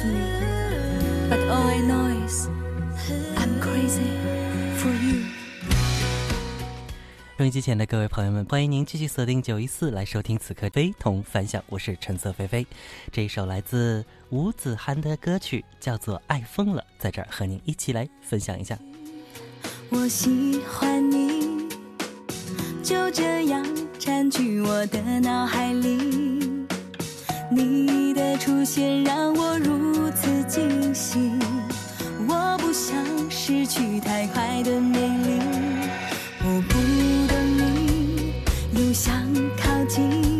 to me. But all I know is I'm crazy for you. 收音机前的各位朋友们，欢迎您继续锁定九一四来收听此刻非同凡响。我是橙色菲菲，这一首来自吴子涵的歌曲叫做《爱疯了》，在这儿和您一起来分享一下。我喜欢你，就这样占据我的脑海里。你的出现让我如此惊喜，我不想失去太快的美丽。我不懂你，又想靠近，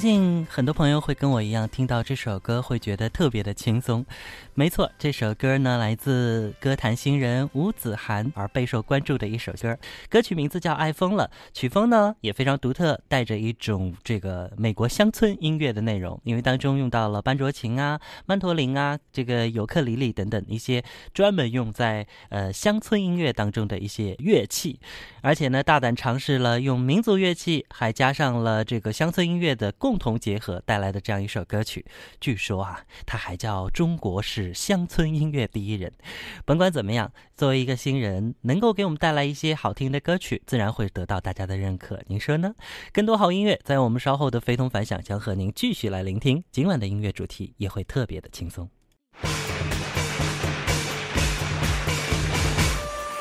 信很多朋友会跟我一样，听到这首歌会觉得特别的轻松。没错，这首歌呢来自歌坛新人吴子涵，而备受关注的一首歌。歌曲名字叫《爱疯了》，曲风呢也非常独特，带着一种这个美国乡村音乐的内容，因为当中用到了班卓琴啊、曼陀林啊、这个尤克里里等等一些专门用在呃乡村音乐当中的一些乐器，而且呢大胆尝试了用民族乐器，还加上了这个乡村音乐的共同结和带来的这样一首歌曲。据说啊，它还叫中国式乡村音乐第一人。甭管怎么样，作为一个新人，能够给我们带来一些好听的歌曲，自然会得到大家的认可。您说呢？更多好音乐，在我们稍后的非同凡响将和您继续来聆听。今晚的音乐主题也会特别的轻松。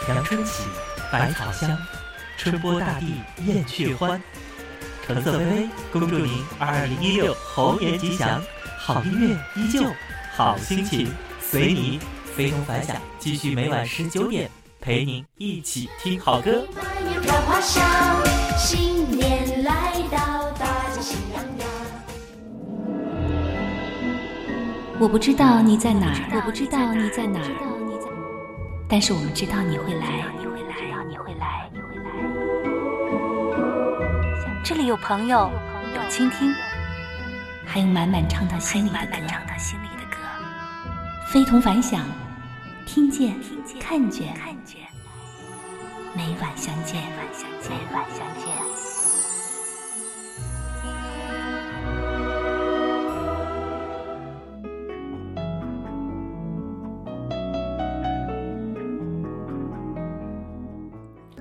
阳春起，百草香，春播大地燕雀欢。橙色微微恭祝您二零一六猴年吉祥，好音乐依旧，好心情随你非同凡响。继续每晚十九点陪您一起听好歌。满月飘花香，新年来到，大家喜洋洋。我不知道你在哪儿，我不知道你在哪儿，但是我们知道你会来，你会来，你会来，你会来。这里有朋友，有倾听，还有满满唱到心里的歌，非同凡响，听见，看见，每晚相见，每晚相见。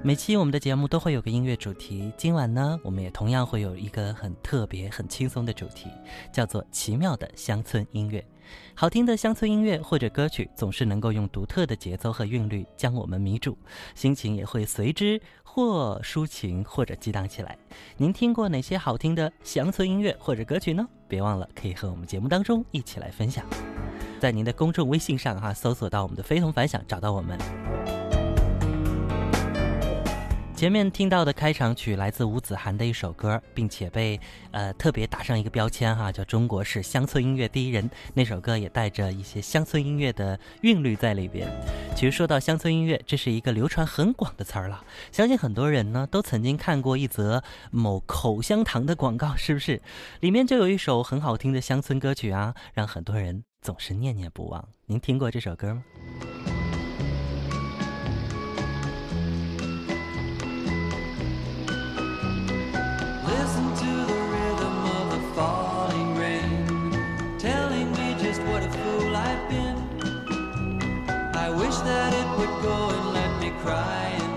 每期我们的节目都会有个音乐主题，今晚呢，我们也同样会有一个很特别、很轻松的主题，叫做“奇妙的乡村音乐”。好听的乡村音乐或者歌曲，总是能够用独特的节奏和韵律将我们迷住，心情也会随之或抒情或者激荡起来。您听过哪些好听的乡村音乐或者歌曲呢？别忘了可以和我们节目当中一起来分享，在您的公众微信上哈搜索到我们的“非同凡响”，找到我们。前面听到的开场曲来自吴子涵的一首歌，并且被呃特别打上一个标签哈，叫中国式乡村音乐第一人。那首歌也带着一些乡村音乐的韵律在里边。其实说到乡村音乐，这是一个流传很广的词儿了，相信很多人呢都曾经看过一则某口香糖的广告，是不是？里面就有一首很好听的乡村歌曲啊，让很多人总是念念不忘。您听过这首歌吗？Falling rain, telling me just what a fool I've been. I wish that it would go and let me cry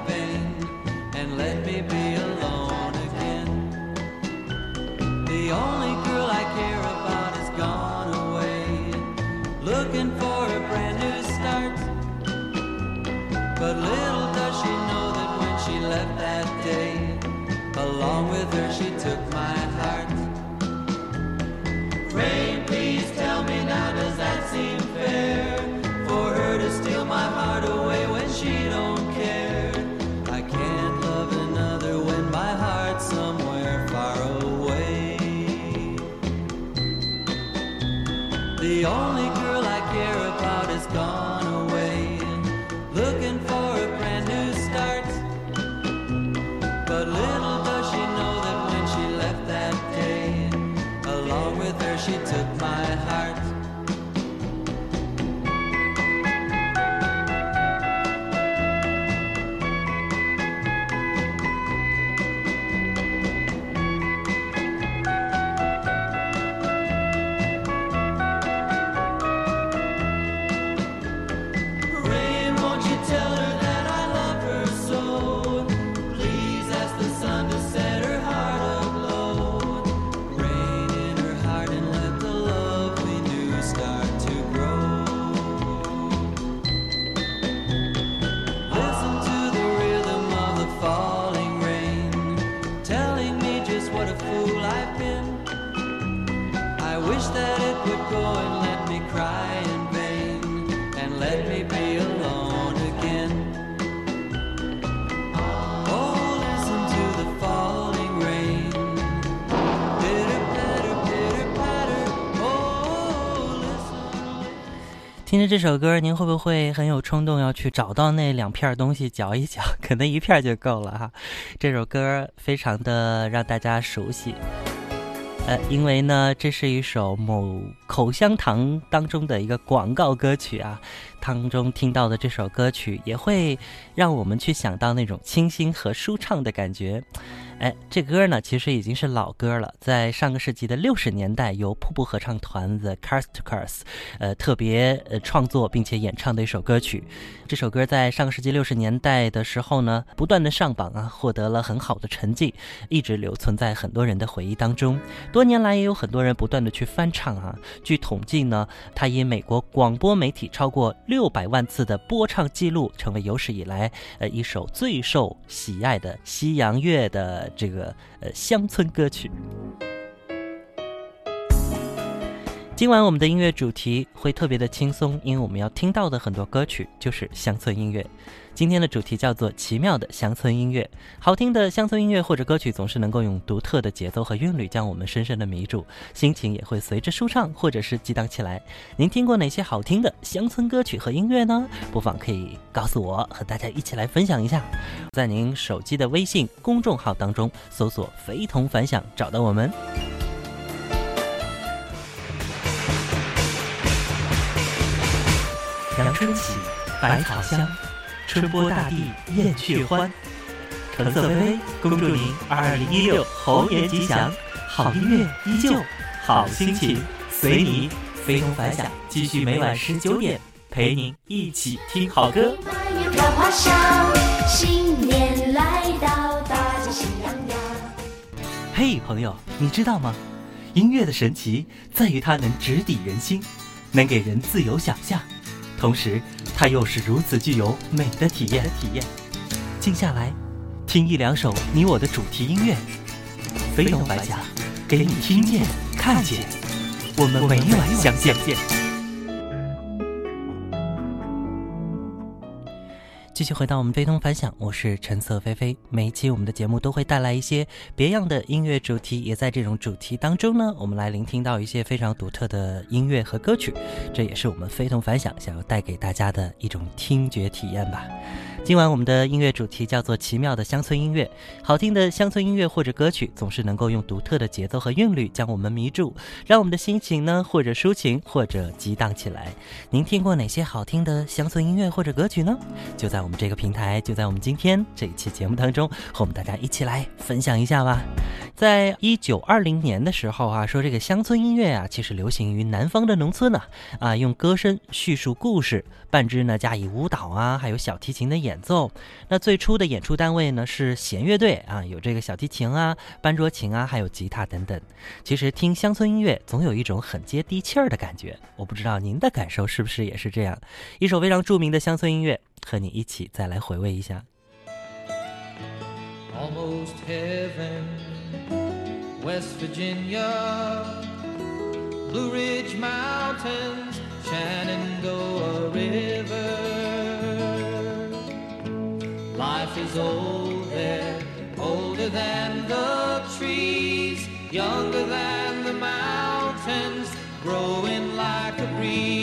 seen what a fool I've been. I wish that it would go 着这首歌，您会不会很有冲动要去找到那两片东西嚼一嚼？可能一片就够了哈。这首歌非常的让大家熟悉，呃，因为呢，这是一首某口香糖当中的一个广告歌曲啊，当中听到的这首歌曲也会让我们去想到那种清新和舒畅的感觉。哎，这歌呢其实已经是老歌了，在上个世纪的六十年代，由瀑布合唱团 The Castors，呃，特别呃创作并且演唱的一首歌曲。这首歌在上个世纪六十年代的时候呢，不断的上榜啊，获得了很好的成绩，一直留存在很多人的回忆当中。多年来，也有很多人不断的去翻唱啊。据统计呢，它以美国广播媒体超过六百万次的播唱记录，成为有史以来呃一首最受喜爱的西洋乐的这个呃乡村歌曲。今晚我们的音乐主题会特别的轻松，因为我们要听到的很多歌曲就是乡村音乐。今天的主题叫做“奇妙的乡村音乐”，好听的乡村音乐或者歌曲总是能够用独特的节奏和韵律将我们深深的迷住，心情也会随之舒畅或者是激荡起来。您听过哪些好听的乡村歌曲和音乐呢？不妨可以告诉我，和大家一起来分享一下。在您手机的微信公众号当中搜索“非同凡响”，找到我们。阳春起，百草香。春播大地燕雀欢，橙色微微恭祝您二零一六猴年吉祥，好音乐依旧，好心情随你非同凡响。继续每晚十九点陪您一起听好歌。花语飘花香，新年来到，大家喜洋洋。嘿，朋友，你知道吗？音乐的神奇在于它能直抵人心，能给人自由想象，同时它又是如此具有美的体验。体验，静下来，听一两首你我的主题音乐，飞龙白甲，给你听见、看见，我们每晚相见。继续回到我们非同凡响，我是陈色菲菲。每一期我们的节目都会带来一些别样的音乐主题，也在这种主题当中呢，我们来聆听到一些非常独特的音乐和歌曲，这也是我们非同凡响想要带给大家的一种听觉体验吧。今晚我们的音乐主题叫做“奇妙的乡村音乐”，好听的乡村音乐或者歌曲总是能够用独特的节奏和韵律将我们迷住，让我们的心情呢或者抒情或者激荡起来。您听过哪些好听的乡村音乐或者歌曲呢？就在我们这个平台，就在我们今天这一期节目当中，和我们大家一起来分享一下吧。在一九二零年的时候啊，说这个乡村音乐啊，其实流行于南方的农村呢、啊，用歌声叙述故事，伴之呢加以舞蹈啊，还有小提琴的演演奏。那最初的演出单位呢是弦乐队啊，有这个小提琴啊、班卓琴啊，还有吉他等等。其实听乡村音乐总有一种很接地气儿的感觉，我不知道您的感受是不是也是这样。一首非常著名的乡村音乐，和你一起再来回味一下。mosthavenwest Virginia, Blue Ridge Mountains, Shenandoah River. Is old there, older than the trees, younger than the mountains, growing like a breeze.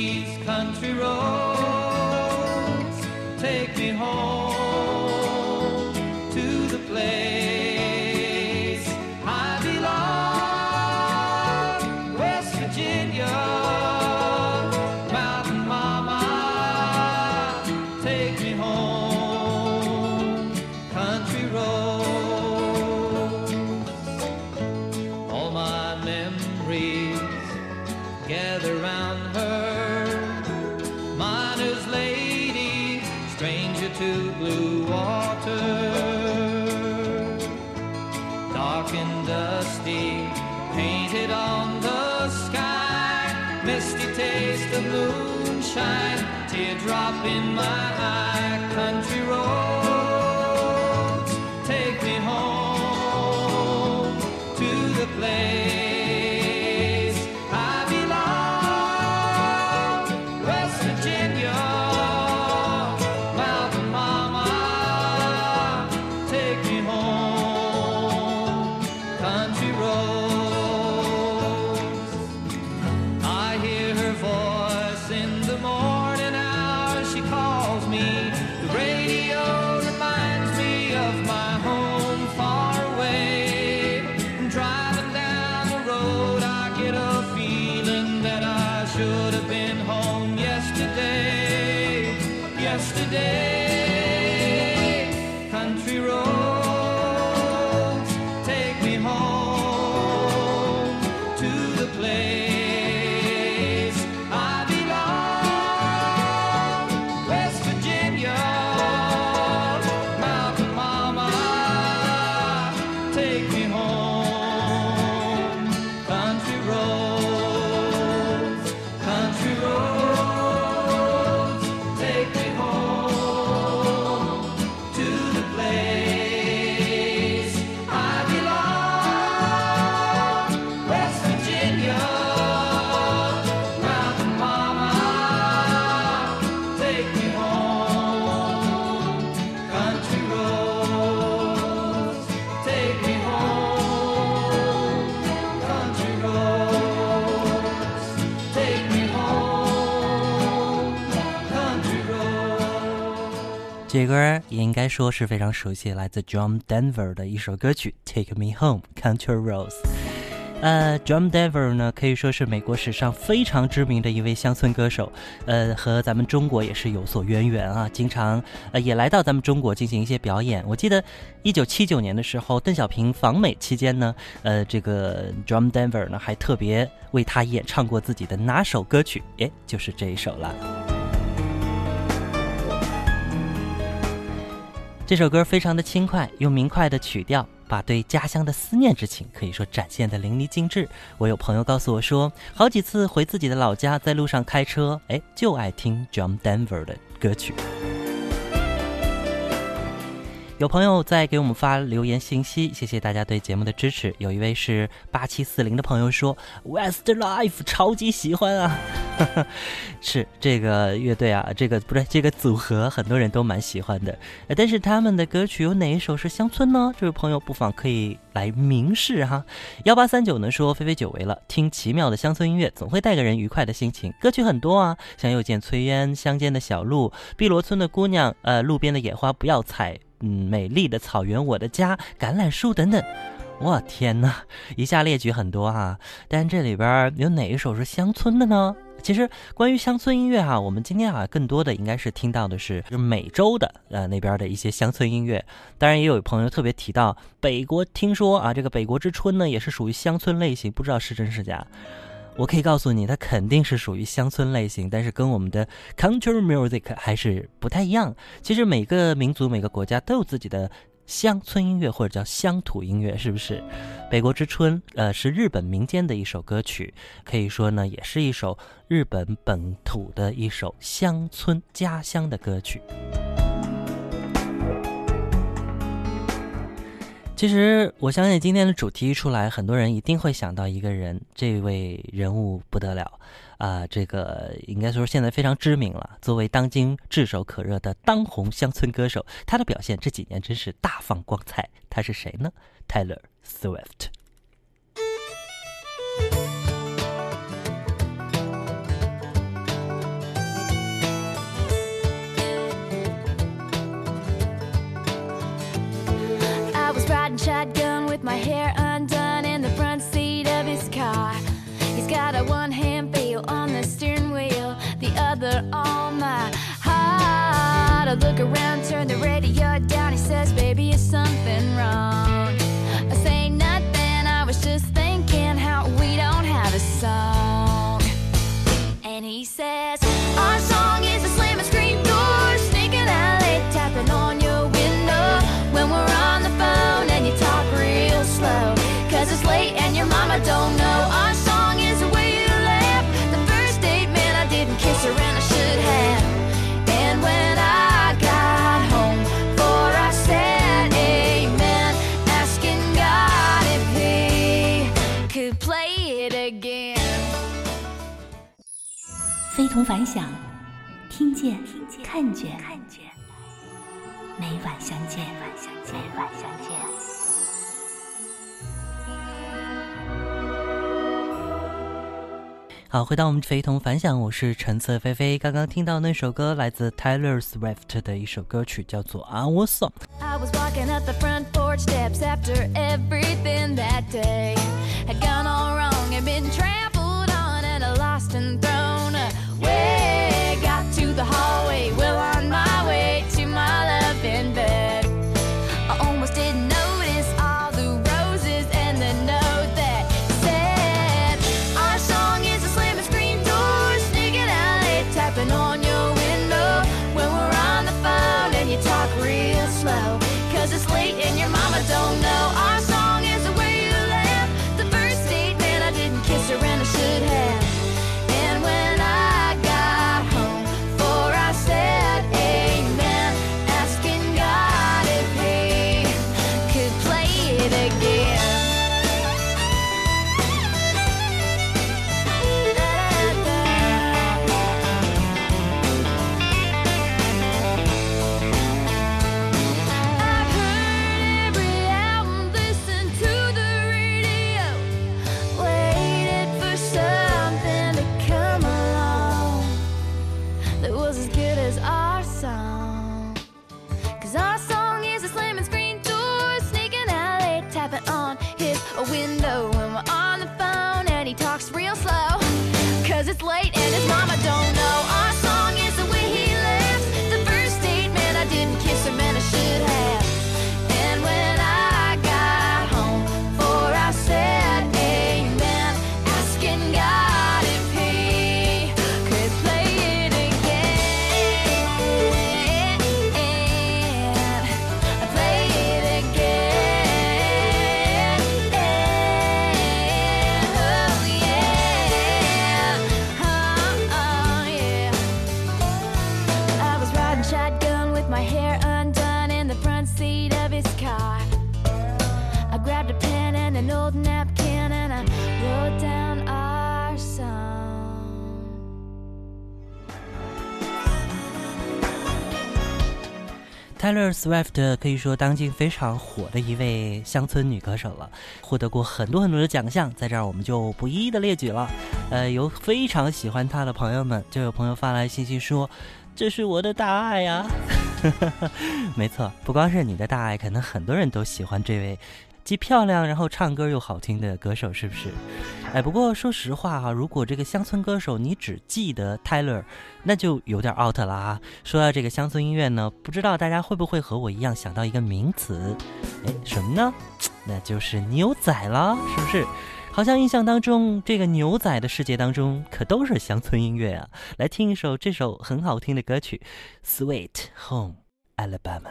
这歌也应该说是非常熟悉，来自 John Denver 的一首歌曲《Take Me Home, Country Roads》。呃，John Denver 呢，可以说是美国史上非常知名的一位乡村歌手，呃，和咱们中国也是有所渊源啊，经常呃也来到咱们中国进行一些表演。我记得一九七九年的时候，邓小平访美期间呢，呃，这个 John Denver 呢还特别为他演唱过自己的拿手歌曲，诶，就是这一首了。这首歌非常的轻快，用明快的曲调。把对家乡的思念之情可以说展现的淋漓尽致。我有朋友告诉我说，好几次回自己的老家，在路上开车，哎，就爱听 John Denver 的歌曲。有朋友在给我们发留言信息，谢谢大家对节目的支持。有一位是八七四零的朋友说，Westlife 超级喜欢啊，是这个乐队啊，这个不是这个组合，很多人都蛮喜欢的。但是他们的歌曲有哪一首是乡村呢？这位朋友不妨可以来明示哈。幺八三九呢说，菲菲久违了，听奇妙的乡村音乐总会带给人愉快的心情。歌曲很多啊，像又见炊烟，乡间的小路，碧螺村的姑娘，呃，路边的野花不要采。嗯，美丽的草原，我的家，橄榄树等等，我天哪，一下列举很多哈。但这里边有哪一首是乡村的呢？其实关于乡村音乐哈，我们今天啊更多的应该是听到的是就美洲的呃那边的一些乡村音乐。当然也有朋友特别提到北国，听说啊这个北国之春呢也是属于乡村类型，不知道是真是假。我可以告诉你，它肯定是属于乡村类型，但是跟我们的 country music 还是不太一样。其实每个民族、每个国家都有自己的乡村音乐，或者叫乡土音乐，是不是？《北国之春》呃是日本民间的一首歌曲，可以说呢也是一首日本本土的一首乡村家乡的歌曲。其实，我相信今天的主题一出来，很多人一定会想到一个人，这位人物不得了啊！这个应该说现在非常知名了。作为当今炙手可热的当红乡村歌手，他的表现这几年真是大放光彩。他是谁呢？Taylor Swift。Shotgun with my hair 凡响，听见，看见，每晚相见，每晚相见。好，回到我们非同凡响，我是橙色菲菲。刚刚听到那首歌来自 Taylor Swift 的一首歌曲，叫做《Our Song》。I was walking up the front porch steps after everything that day had gone all wrong and been trampled on and lost and thrown away. Got to the hallway, Taylor Swift 可以说当今非常火的一位乡村女歌手了，获得过很多很多的奖项，在这儿我们就不一一的列举了。呃，有非常喜欢她的朋友们，就有朋友发来信息说：“这是我的大爱呀！”没错，不光是你的大爱，可能很多人都喜欢这位既漂亮然后唱歌又好听的歌手，是不是？哎，不过说实话哈、如果这个乡村歌手你只记得 Tyler，那就有点 out 了啊。说到这个乡村音乐呢，不知道大家会不会和我一样想到一个名词？哎，什么呢？那就是牛仔了，是不是？好像印象当中，这个牛仔的世界当中可都是乡村音乐啊。来听一首这首很好听的歌曲《Sweet Home Alabama》。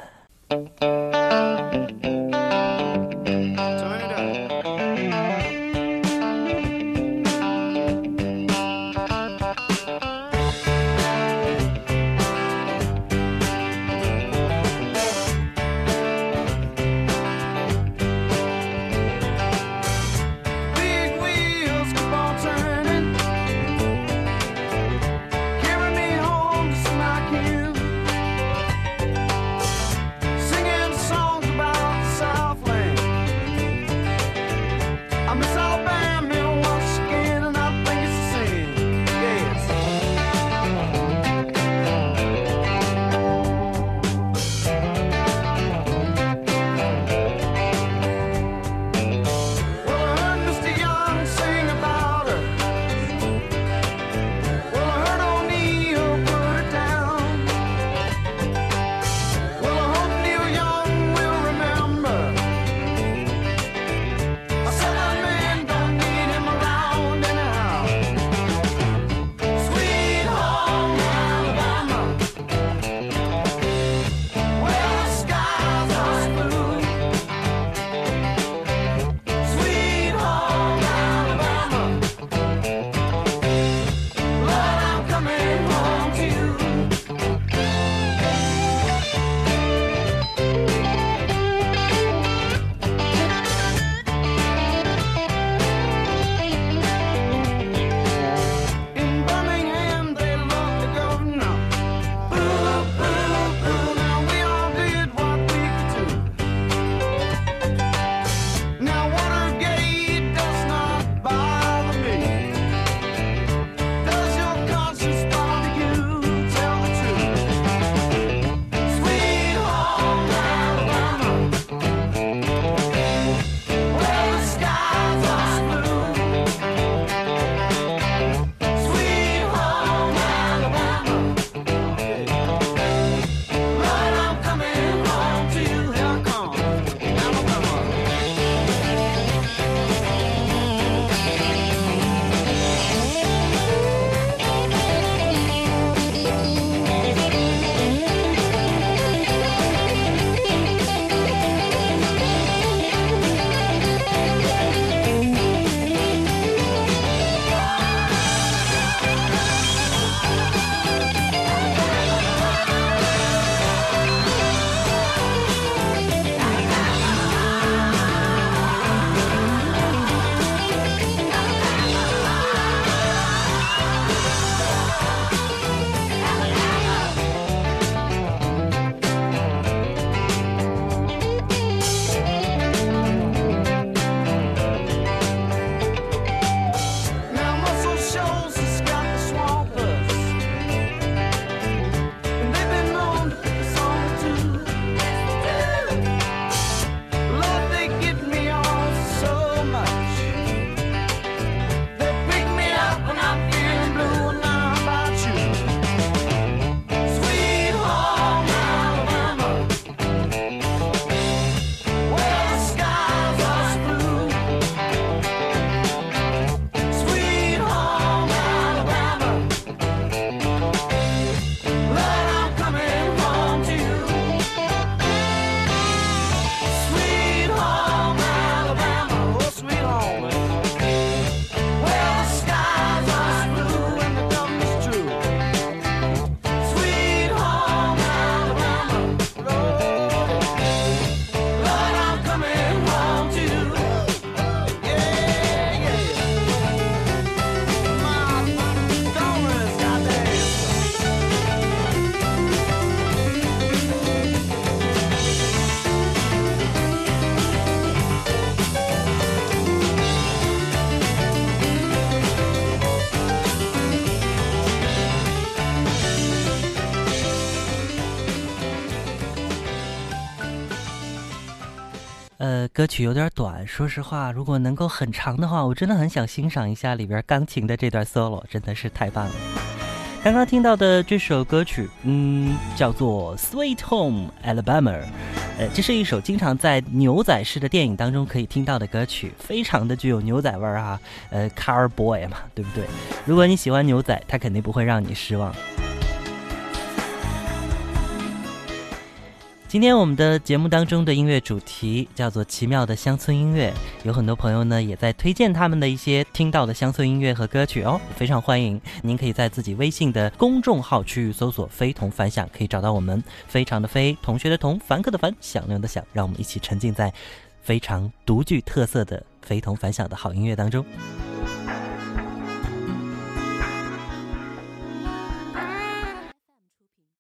曲有点短，说实话，如果能够很长的话，我真的很想欣赏一下里边钢琴的这段 solo，真的是太棒了。刚刚听到的这首歌曲，嗯，叫做《Sweet Home Alabama》，呃，这是一首经常在牛仔式的电影当中可以听到的歌曲，非常的具有牛仔味儿哈，呃，Car Boy 嘛，对不对？如果你喜欢牛仔，他肯定不会让你失望。今天我们的节目当中的音乐主题叫做“奇妙的乡村音乐”，有很多朋友呢也在推荐他们的一些听到的乡村音乐和歌曲哦，非常欢迎。您可以在自己微信的公众号区域搜索“非同凡响”，可以找到我们。非常的非，同学的同，凡客的凡，响亮的响，让我们一起沉浸在非常独具特色的非同凡响的好音乐当中。